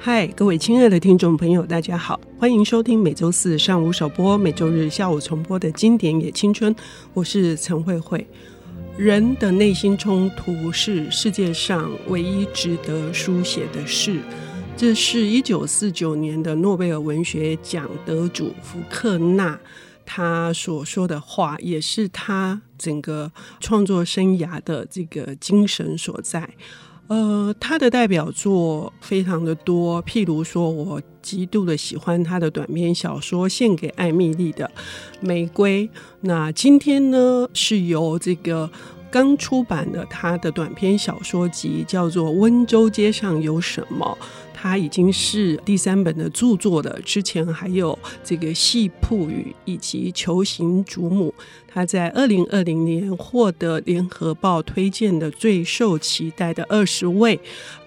嗨，各位亲爱的听众朋友，大家好，欢迎收听每周四上午首播、每周日下午重播的经典也青春。我是陈慧慧。人的内心冲突是世界上唯一值得书写的事。这是一九四九年的诺贝尔文学奖得主福克纳他所说的话，也是他整个创作生涯的这个精神所在。呃，他的代表作非常的多，譬如说，我极度的喜欢他的短篇小说《献给艾米丽的玫瑰》。那今天呢，是由这个刚出版的他的短篇小说集，叫做《温州街上有什么》。他已经是第三本的著作了，之前还有这个《戏铺语》以及《球形祖母》。他在二零二零年获得联合报推荐的最受期待的二十位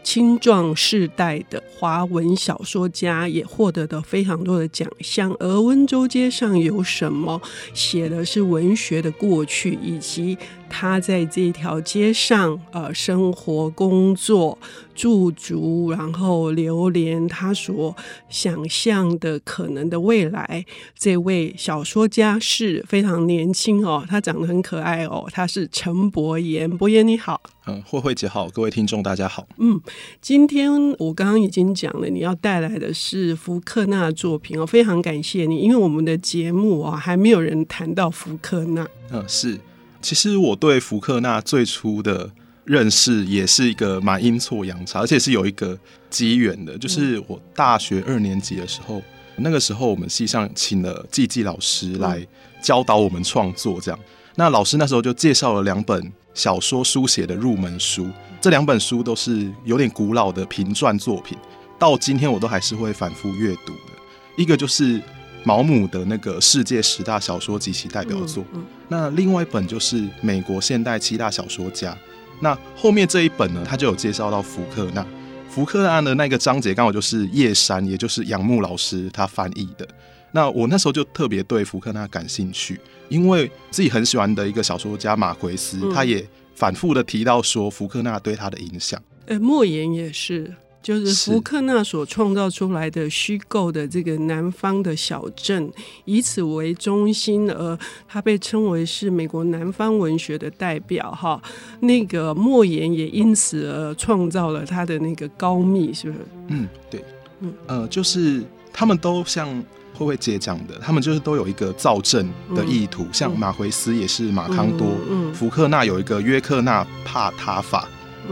青壮世代的华文小说家，也获得的非常多的奖项。而温州街上有什么？写的是文学的过去，以及他在这条街上呃生活、工作、驻足，然后流连他所想象的可能的未来。这位小说家是非常年轻。哦，他长得很可爱哦，他是陈伯言，伯言你好，嗯，慧慧姐好，各位听众大家好，嗯，今天我刚刚已经讲了，你要带来的是福克纳的作品哦，非常感谢你，因为我们的节目啊、哦、还没有人谈到福克纳，嗯，是，其实我对福克纳最初的认识也是一个蛮阴错阳差，而且是有一个机缘的，就是我大学二年级的时候。那个时候，我们系上请了季季老师来教导我们创作，这样。那老师那时候就介绍了两本小说书写的入门书，这两本书都是有点古老的评传作品，到今天我都还是会反复阅读的。一个就是毛姆的那个世界十大小说及其代表作，那另外一本就是美国现代七大小说家。那后面这一本呢，他就有介绍到福克纳。福克纳的那个章节刚好就是叶山，也就是杨牧老师他翻译的。那我那时候就特别对福克纳感兴趣，因为自己很喜欢的一个小说家马奎斯，他也反复的提到说福克纳对他的影响。呃、嗯，莫言也是。就是福克纳所创造出来的虚构的这个南方的小镇，以此为中心，而他被称为是美国南方文学的代表。哈，那个莫言也因此而创造了他的那个高密，是不是？嗯，对，嗯，呃，就是他们都像慧慧姐讲的，他们就是都有一个造镇的意图。嗯、像马奎斯也是马康多，嗯，嗯福克纳有一个约克纳帕塔法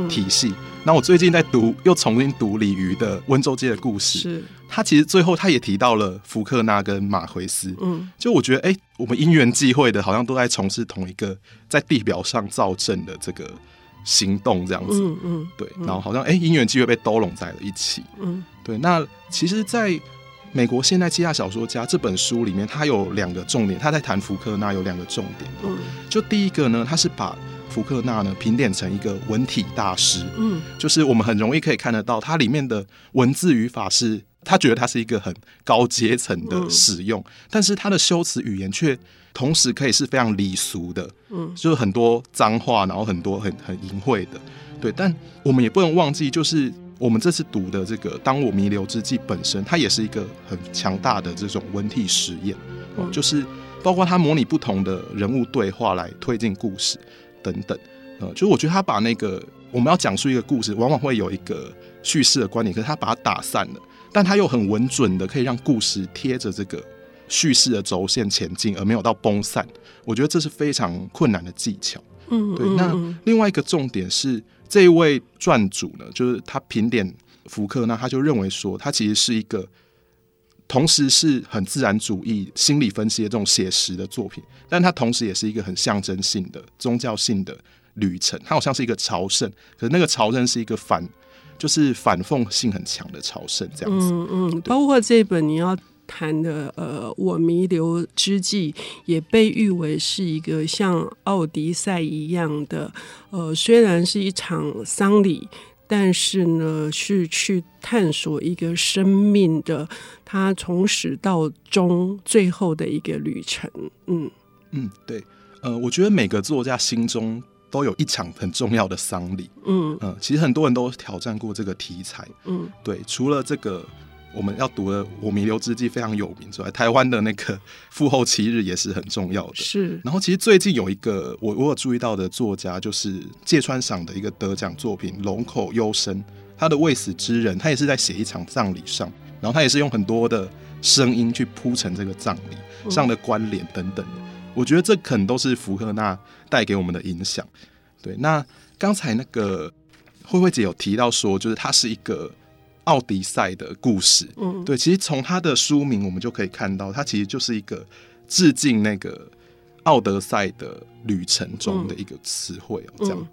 体系。嗯那我最近在读，又重新读李渔的《温州街的故事》，是。他其实最后他也提到了福克纳跟马奎斯，嗯，就我觉得，哎、欸，我们因缘际会的，好像都在从事同一个在地表上造镇的这个行动，这样子，嗯嗯，对，然后好像哎，因缘际会被兜拢在了一起，嗯，对。那其实，在美国现代希腊小说家这本书里面，他有两个重点，他在谈福克纳有两个重点，嗯，就第一个呢，他是把福克纳呢，评点成一个文体大师，嗯，就是我们很容易可以看得到，它里面的文字语法是，他觉得它是一个很高阶层的使用，嗯、但是它的修辞语言却同时可以是非常礼俗的，嗯，就是很多脏话，然后很多很很淫秽的，对，但我们也不能忘记，就是我们这次读的这个《当我弥留之际》本身，它也是一个很强大的这种文体实验，嗯，就是包括它模拟不同的人物对话来推进故事。等等，呃，就是我觉得他把那个我们要讲述一个故事，往往会有一个叙事的观点，可是他把它打散了，但他又很稳准的可以让故事贴着这个叙事的轴线前进，而没有到崩散。我觉得这是非常困难的技巧。嗯，对。那另外一个重点是，这一位撰主呢，就是他评点福克纳，他就认为说，他其实是一个。同时是很自然主义、心理分析的这种写实的作品，但它同时也是一个很象征性的宗教性的旅程。它好像是一个朝圣，可是那个朝圣是一个反，就是反讽性很强的朝圣，这样子。嗯嗯，包括这本你要谈的呃，我弥留之际，也被誉为是一个像奥迪赛一样的呃，虽然是一场丧礼。但是呢，是去探索一个生命的，它从始到终最后的一个旅程。嗯嗯，对，呃，我觉得每个作家心中都有一场很重要的丧礼。嗯嗯，其实很多人都挑战过这个题材。嗯，对，除了这个我们要读的《我弥留之际》非常有名之外，台湾的那个父后七日也是很重要的。是。然后其实最近有一个我我有注意到的作家，就是芥川赏的一个得奖作品《龙口幽深》，他的未死之人，他也是在写一场葬礼上，然后他也是用很多的声音去铺成这个葬礼上的关联等等的。我觉得这可能都是福克纳带给我们的影响。对，那刚才那个慧慧姐有提到说，就是他是一个奥迪赛的故事。嗯，对，其实从他的书名我们就可以看到，他其实就是一个致敬那个奥德赛的旅程中的一个词汇哦，这样。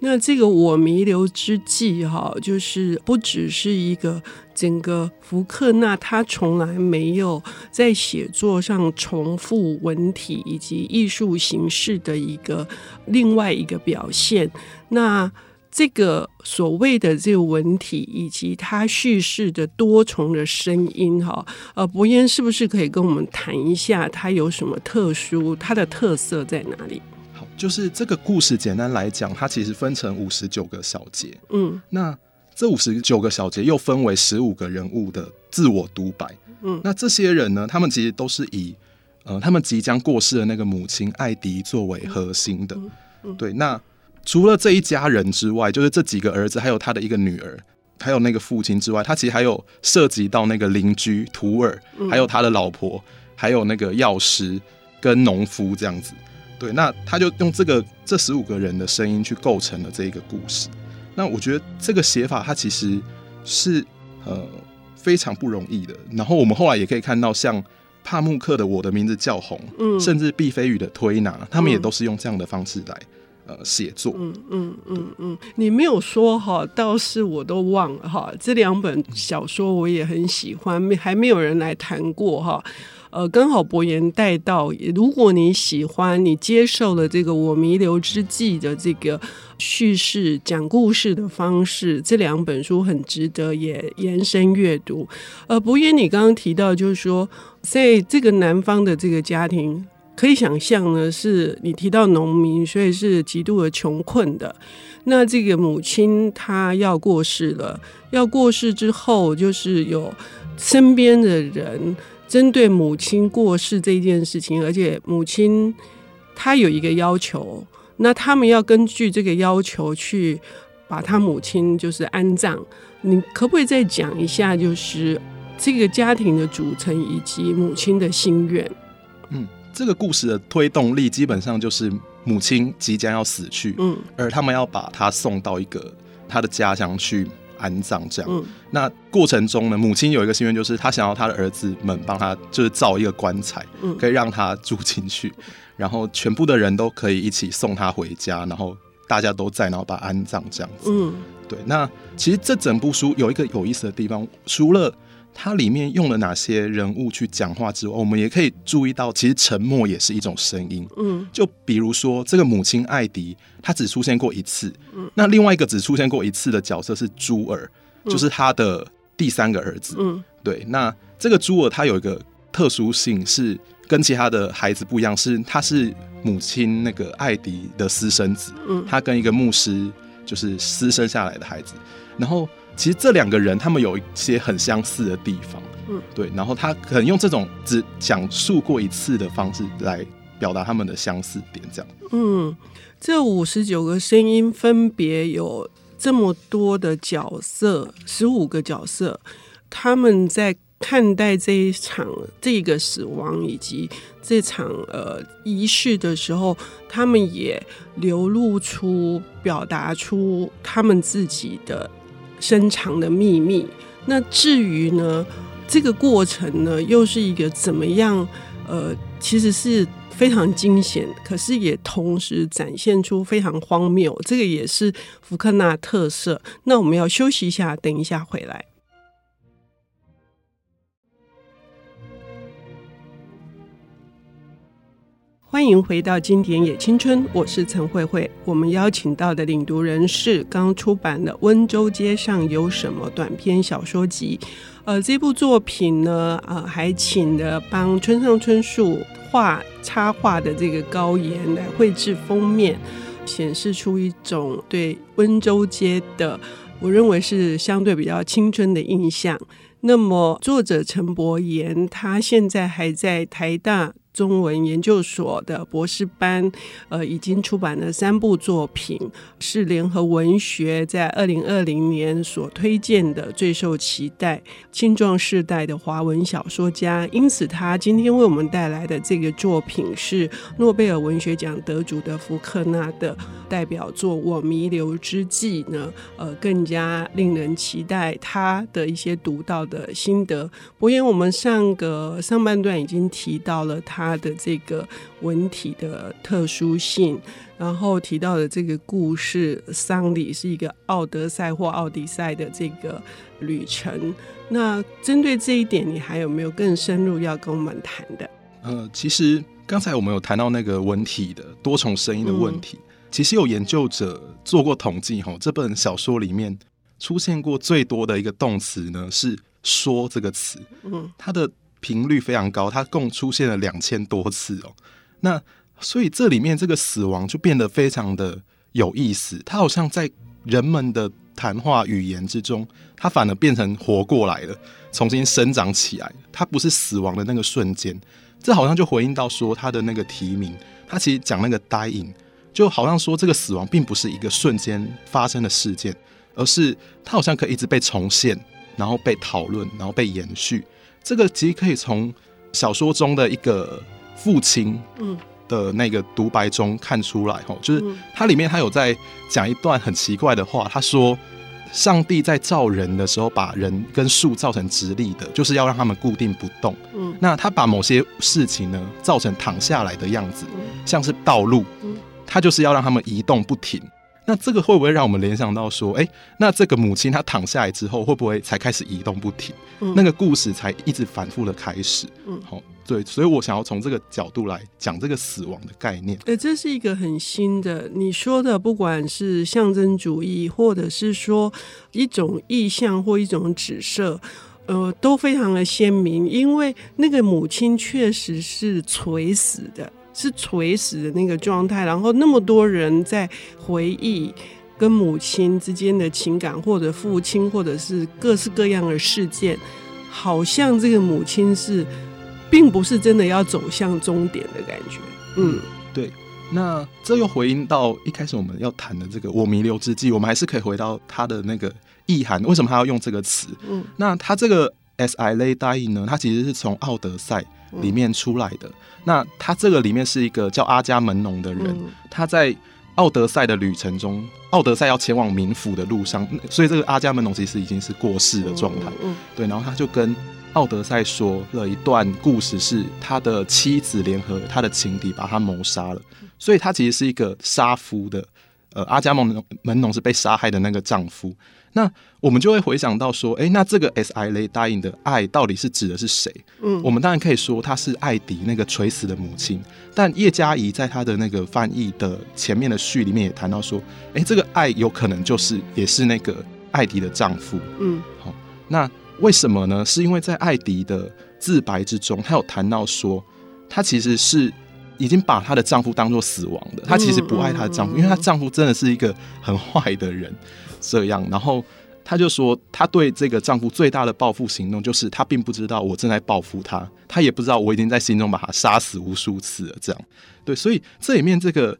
那这个我弥留之际，哈，就是不只是一个整个福克纳他从来没有在写作上重复文体以及艺术形式的一个另外一个表现。那这个所谓的这个文体以及它叙事的多重的声音，哈，呃，伯彦是不是可以跟我们谈一下，它有什么特殊，它的特色在哪里？好就是这个故事，简单来讲，它其实分成五十九个小节。嗯，那这五十九个小节又分为十五个人物的自我独白。嗯，那这些人呢，他们其实都是以呃他们即将过世的那个母亲艾迪作为核心的。对，那除了这一家人之外，就是这几个儿子，还有他的一个女儿，还有那个父亲之外，他其实还有涉及到那个邻居图尔，还有他的老婆，还有那个药师跟农夫这样子。对，那他就用这个这十五个人的声音去构成了这一个故事。那我觉得这个写法，它其实是呃非常不容易的。然后我们后来也可以看到，像帕慕克的《我的名字叫红》，嗯，甚至毕飞宇的《推拿》，他们也都是用这样的方式来呃写作。嗯嗯嗯嗯，你没有说哈，倒是我都忘了哈。这两本小说我也很喜欢，没还没有人来谈过哈。呃，刚好伯言带到，如果你喜欢，你接受了这个我弥留之际的这个叙事讲故事的方式，这两本书很值得也延伸阅读。呃，伯言，你刚刚提到就是说，在这个南方的这个家庭，可以想象呢，是你提到农民，所以是极度的穷困的。那这个母亲她要过世了，要过世之后，就是有身边的人。针对母亲过世这件事情，而且母亲她有一个要求，那他们要根据这个要求去把他母亲就是安葬。你可不可以再讲一下，就是这个家庭的组成以及母亲的心愿？嗯，这个故事的推动力基本上就是母亲即将要死去，嗯，而他们要把她送到一个他的家乡去。安葬这样，嗯、那过程中呢，母亲有一个心愿，就是她想要她的儿子们帮她，就是造一个棺材，嗯、可以让她住进去，然后全部的人都可以一起送她回家，然后大家都在，然后把安葬这样子。嗯，对。那其实这整部书有一个有意思的地方，除了它里面用了哪些人物去讲话之外，我们也可以注意到，其实沉默也是一种声音。嗯，就比如说这个母亲艾迪，她只出现过一次。嗯，那另外一个只出现过一次的角色是朱尔，就是他的第三个儿子。嗯，对。那这个朱尔他有一个特殊性，是跟其他的孩子不一样，是他是母亲那个艾迪的私生子。嗯，他跟一个牧师就是私生下来的孩子，然后。其实这两个人他们有一些很相似的地方，嗯，对，然后他可能用这种只讲述过一次的方式来表达他们的相似点，这样。嗯，这五十九个声音分别有这么多的角色，十五个角色，他们在看待这一场这个死亡以及这场呃仪式的时候，他们也流露出、表达出他们自己的。深藏的秘密。那至于呢，这个过程呢，又是一个怎么样？呃，其实是非常惊险，可是也同时展现出非常荒谬。这个也是福克纳特色。那我们要休息一下，等一下回来。欢迎回到经典也青春，我是陈慧慧。我们邀请到的领读人是刚出版的《温州街上有什么》短篇小说集。呃，这部作品呢，呃，还请了帮村上春树画插画的这个高岩来绘制封面。显示出一种对温州街的，我认为是相对比较青春的印象。那么，作者陈伯言，他现在还在台大中文研究所的博士班，呃，已经出版了三部作品，是联合文学在二零二零年所推荐的最受期待青壮世代的华文小说家。因此，他今天为我们带来的这个作品是诺贝尔文学奖得主的福克纳的代表作《我弥留之际》呢，呃，更加令人期待他的一些独到的心得。伯言，我们上个上半段已经提到了他。他的这个文体的特殊性，然后提到的这个故事，丧礼是一个奥德赛或奥迪赛的这个旅程。那针对这一点，你还有没有更深入要跟我们谈的？呃，其实刚才我们有谈到那个文体的多重声音的问题，嗯、其实有研究者做过统计，哈，这本小说里面出现过最多的一个动词呢是“说”这个词，嗯，它的。频率非常高，它共出现了两千多次哦。那所以这里面这个死亡就变得非常的有意思，它好像在人们的谈话语言之中，它反而变成活过来了，重新生长起来。它不是死亡的那个瞬间，这好像就回应到说它的那个题名，它其实讲那个 dying，就好像说这个死亡并不是一个瞬间发生的事件，而是它好像可以一直被重现，然后被讨论，然后被延续。这个其实可以从小说中的一个父亲的那个独白中看出来，吼，就是它里面他有在讲一段很奇怪的话，他说上帝在造人的时候，把人跟树造成直立的，就是要让他们固定不动。嗯，那他把某些事情呢造成躺下来的样子，像是道路，他就是要让他们移动不停。那这个会不会让我们联想到说，哎，那这个母亲她躺下来之后，会不会才开始移动不停？嗯、那个故事才一直反复的开始。嗯，好，对，所以我想要从这个角度来讲这个死亡的概念。哎，这是一个很新的，你说的，不管是象征主义，或者是说一种意象或一种指涉，呃，都非常的鲜明，因为那个母亲确实是垂死的。是垂死的那个状态，然后那么多人在回忆跟母亲之间的情感，或者父亲，或者是各式各样的事件，好像这个母亲是，并不是真的要走向终点的感觉。嗯，对。那这又回应到一开始我们要谈的这个“我弥留之际”，我们还是可以回到他的那个意涵，为什么他要用这个词？嗯，那他这个 “as I lay dying” 呢？他其实是从《奥德赛》里面出来的。那他这个里面是一个叫阿伽门农的人，嗯、他在奥德赛的旅程中，奥德赛要前往冥府的路上，所以这个阿伽门农其实已经是过世的状态。对，然后他就跟奥德赛说了一段故事，是他的妻子联合他的情敌把他谋杀了，所以他其实是一个杀夫的。呃，阿伽门门农是被杀害的那个丈夫。那我们就会回想到说，哎、欸，那这个 As I lay dying 的爱到底是指的是谁？嗯，我们当然可以说他是艾迪那个垂死的母亲。但叶嘉仪在他的那个翻译的前面的序里面也谈到说，哎、欸，这个爱有可能就是也是那个艾迪的丈夫。嗯，好，那为什么呢？是因为在艾迪的自白之中，他有谈到说，他其实是已经把她的丈夫当做死亡的，她其实不爱她的丈夫，因为她丈夫真的是一个很坏的人。这样，然后她就说，她对这个丈夫最大的报复行动，就是她并不知道我正在报复他，她也不知道我已经在心中把他杀死无数次了。这样，对，所以这里面这个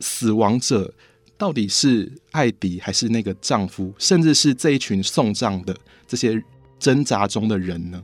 死亡者到底是艾迪还是那个丈夫，甚至是这一群送葬的这些挣扎中的人呢？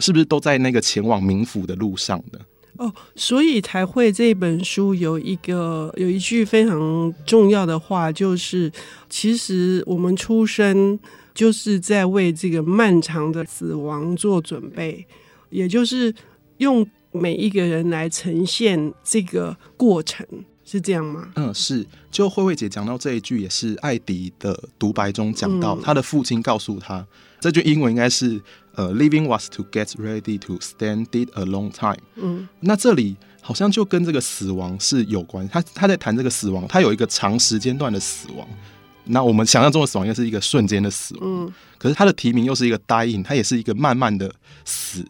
是不是都在那个前往冥府的路上呢？哦，所以才会这本书有一个有一句非常重要的话，就是其实我们出生就是在为这个漫长的死亡做准备，也就是用每一个人来呈现这个过程，是这样吗？嗯，是。就慧慧姐讲到这一句，也是艾迪的独白中讲到，他的父亲告诉他，这句英文应该是。呃、uh，living was to get ready to stand it a long time。嗯，那这里好像就跟这个死亡是有关。他他在谈这个死亡，他有一个长时间段的死亡。那我们想象中的死亡，又是一个瞬间的死亡。嗯，可是他的提名又是一个 dying，它也是一个慢慢的死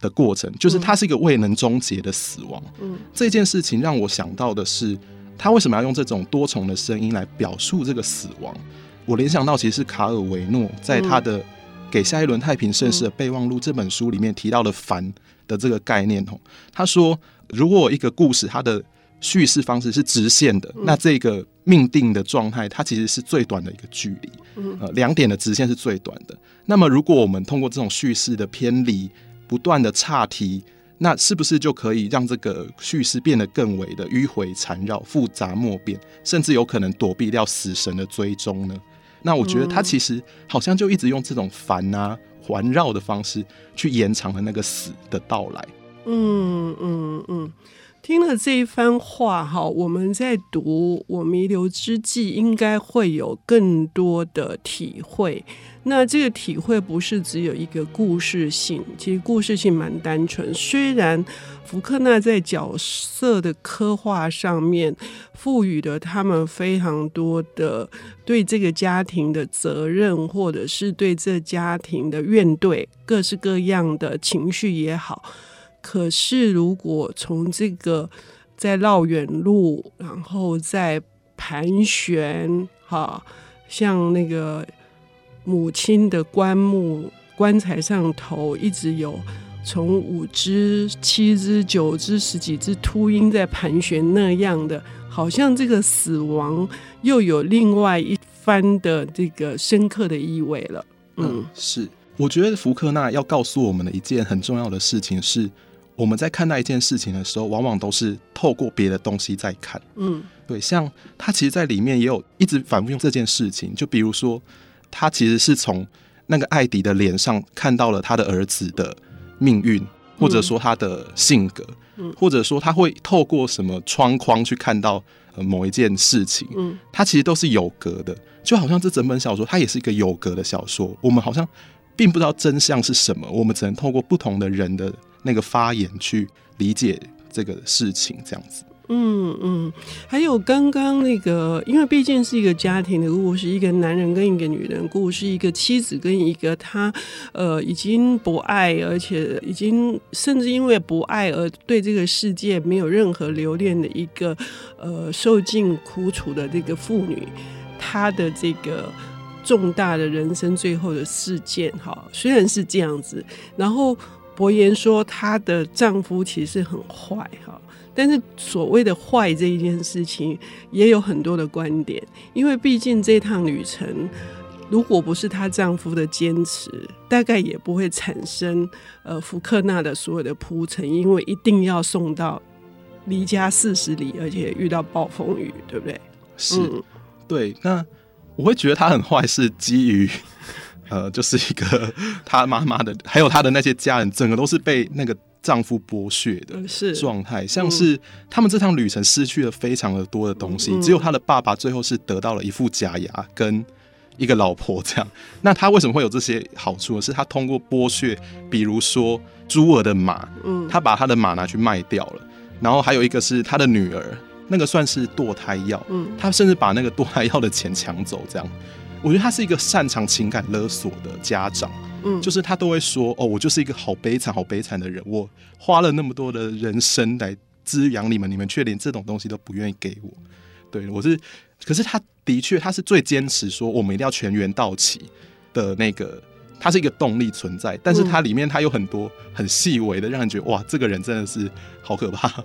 的过程，就是它是一个未能终结的死亡。嗯，这件事情让我想到的是，他为什么要用这种多重的声音来表述这个死亡？我联想到其实是卡尔维诺在他的《给下一轮太平盛世的备忘录》这本书里面提到的“烦”的这个概念哦。他说，如果一个故事它的叙事方式是直线的，那这个命定的状态它其实是最短的一个距离。呃，两点的直线是最短的。那么，如果我们通过这种叙事的偏离，不断的岔题。那是不是就可以让这个叙事变得更为的迂回缠绕、复杂莫辨，甚至有可能躲避掉死神的追踪呢？那我觉得他其实好像就一直用这种烦啊、环绕的方式去延长了那个死的到来。嗯嗯嗯，听了这一番话哈，我们在读《我弥留之际》，应该会有更多的体会。那这个体会不是只有一个故事性，其实故事性蛮单纯。虽然福克纳在角色的刻画上面赋予了他们非常多的对这个家庭的责任，或者是对这家庭的怨怼，各式各样的情绪也好，可是如果从这个在绕远路，然后在盘旋，哈，像那个。母亲的棺木棺材上头一直有从五只、七只、九只、十几只秃鹰在盘旋那样的，好像这个死亡又有另外一番的这个深刻的意味了。嗯，嗯，是。我觉得福克纳要告诉我们的一件很重要的事情是，我们在看待一件事情的时候，往往都是透过别的东西在看。嗯，对。像他其实，在里面也有一直反复用这件事情，就比如说。他其实是从那个艾迪的脸上看到了他的儿子的命运，或者说他的性格，或者说他会透过什么窗框去看到某一件事情。嗯，他其实都是有格的，就好像这整本小说它也是一个有格的小说。我们好像并不知道真相是什么，我们只能透过不同的人的那个发言去理解这个事情，这样子。嗯嗯，还有刚刚那个，因为毕竟是一个家庭的故事，一个男人跟一个女人故事，一个妻子跟一个他呃已经不爱，而且已经甚至因为不爱而对这个世界没有任何留恋的一个呃受尽苦楚的这个妇女，她的这个重大的人生最后的事件哈，虽然是这样子，然后博言说她的丈夫其实很坏哈。但是所谓的坏这一件事情也有很多的观点，因为毕竟这趟旅程，如果不是她丈夫的坚持，大概也不会产生呃福克纳的所有的铺陈，因为一定要送到离家四十里，而且遇到暴风雨，对不对？是，嗯、对。那我会觉得她很坏，是基于 呃，就是一个 他妈妈的，还有他的那些家人，整个都是被那个。丈夫剥削的状态，像是他们这趟旅程失去了非常的多的东西，只有他的爸爸最后是得到了一副假牙跟一个老婆这样。那他为什么会有这些好处呢？是他通过剥削，比如说朱尔的马，他把他的马拿去卖掉了，然后还有一个是他的女儿，那个算是堕胎药，嗯他甚至把那个堕胎药的钱抢走，这样。我觉得他是一个擅长情感勒索的家长。嗯，就是他都会说哦，我就是一个好悲惨、好悲惨的人，我花了那么多的人生来滋养你们，你们却连这种东西都不愿意给我。对，我是，可是他的确，他是最坚持说我们一定要全员到齐的那个。它是一个动力存在，但是它里面它有很多很细微的，让人觉得哇，这个人真的是好可怕。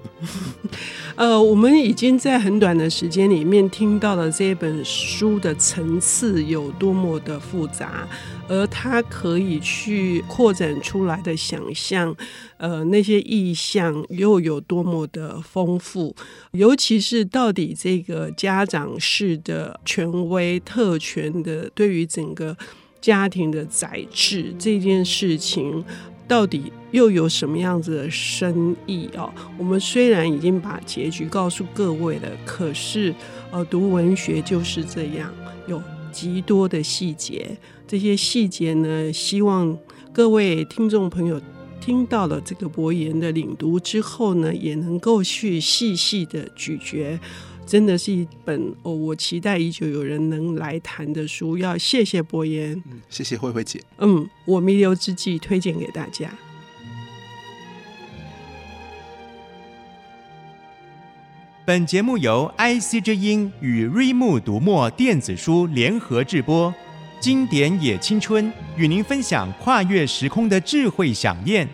呃，我们已经在很短的时间里面听到了这本书的层次有多么的复杂，而它可以去扩展出来的想象，呃，那些意象又有多么的丰富，尤其是到底这个家长式的权威特权的对于整个。家庭的宰制这件事情，到底又有什么样子的深意啊？我们虽然已经把结局告诉各位了，可是呃，读文学就是这样，有极多的细节。这些细节呢，希望各位听众朋友听到了这个博言的领读之后呢，也能够去细细的咀嚼。真的是一本哦，我期待已久有人能来谈的书。要谢谢博言，嗯，谢谢慧慧姐。嗯，我弥留之际推荐给大家。本节目由 IC 之音与瑞木读墨电子书联合制播，经典也青春与您分享跨越时空的智慧饗宴。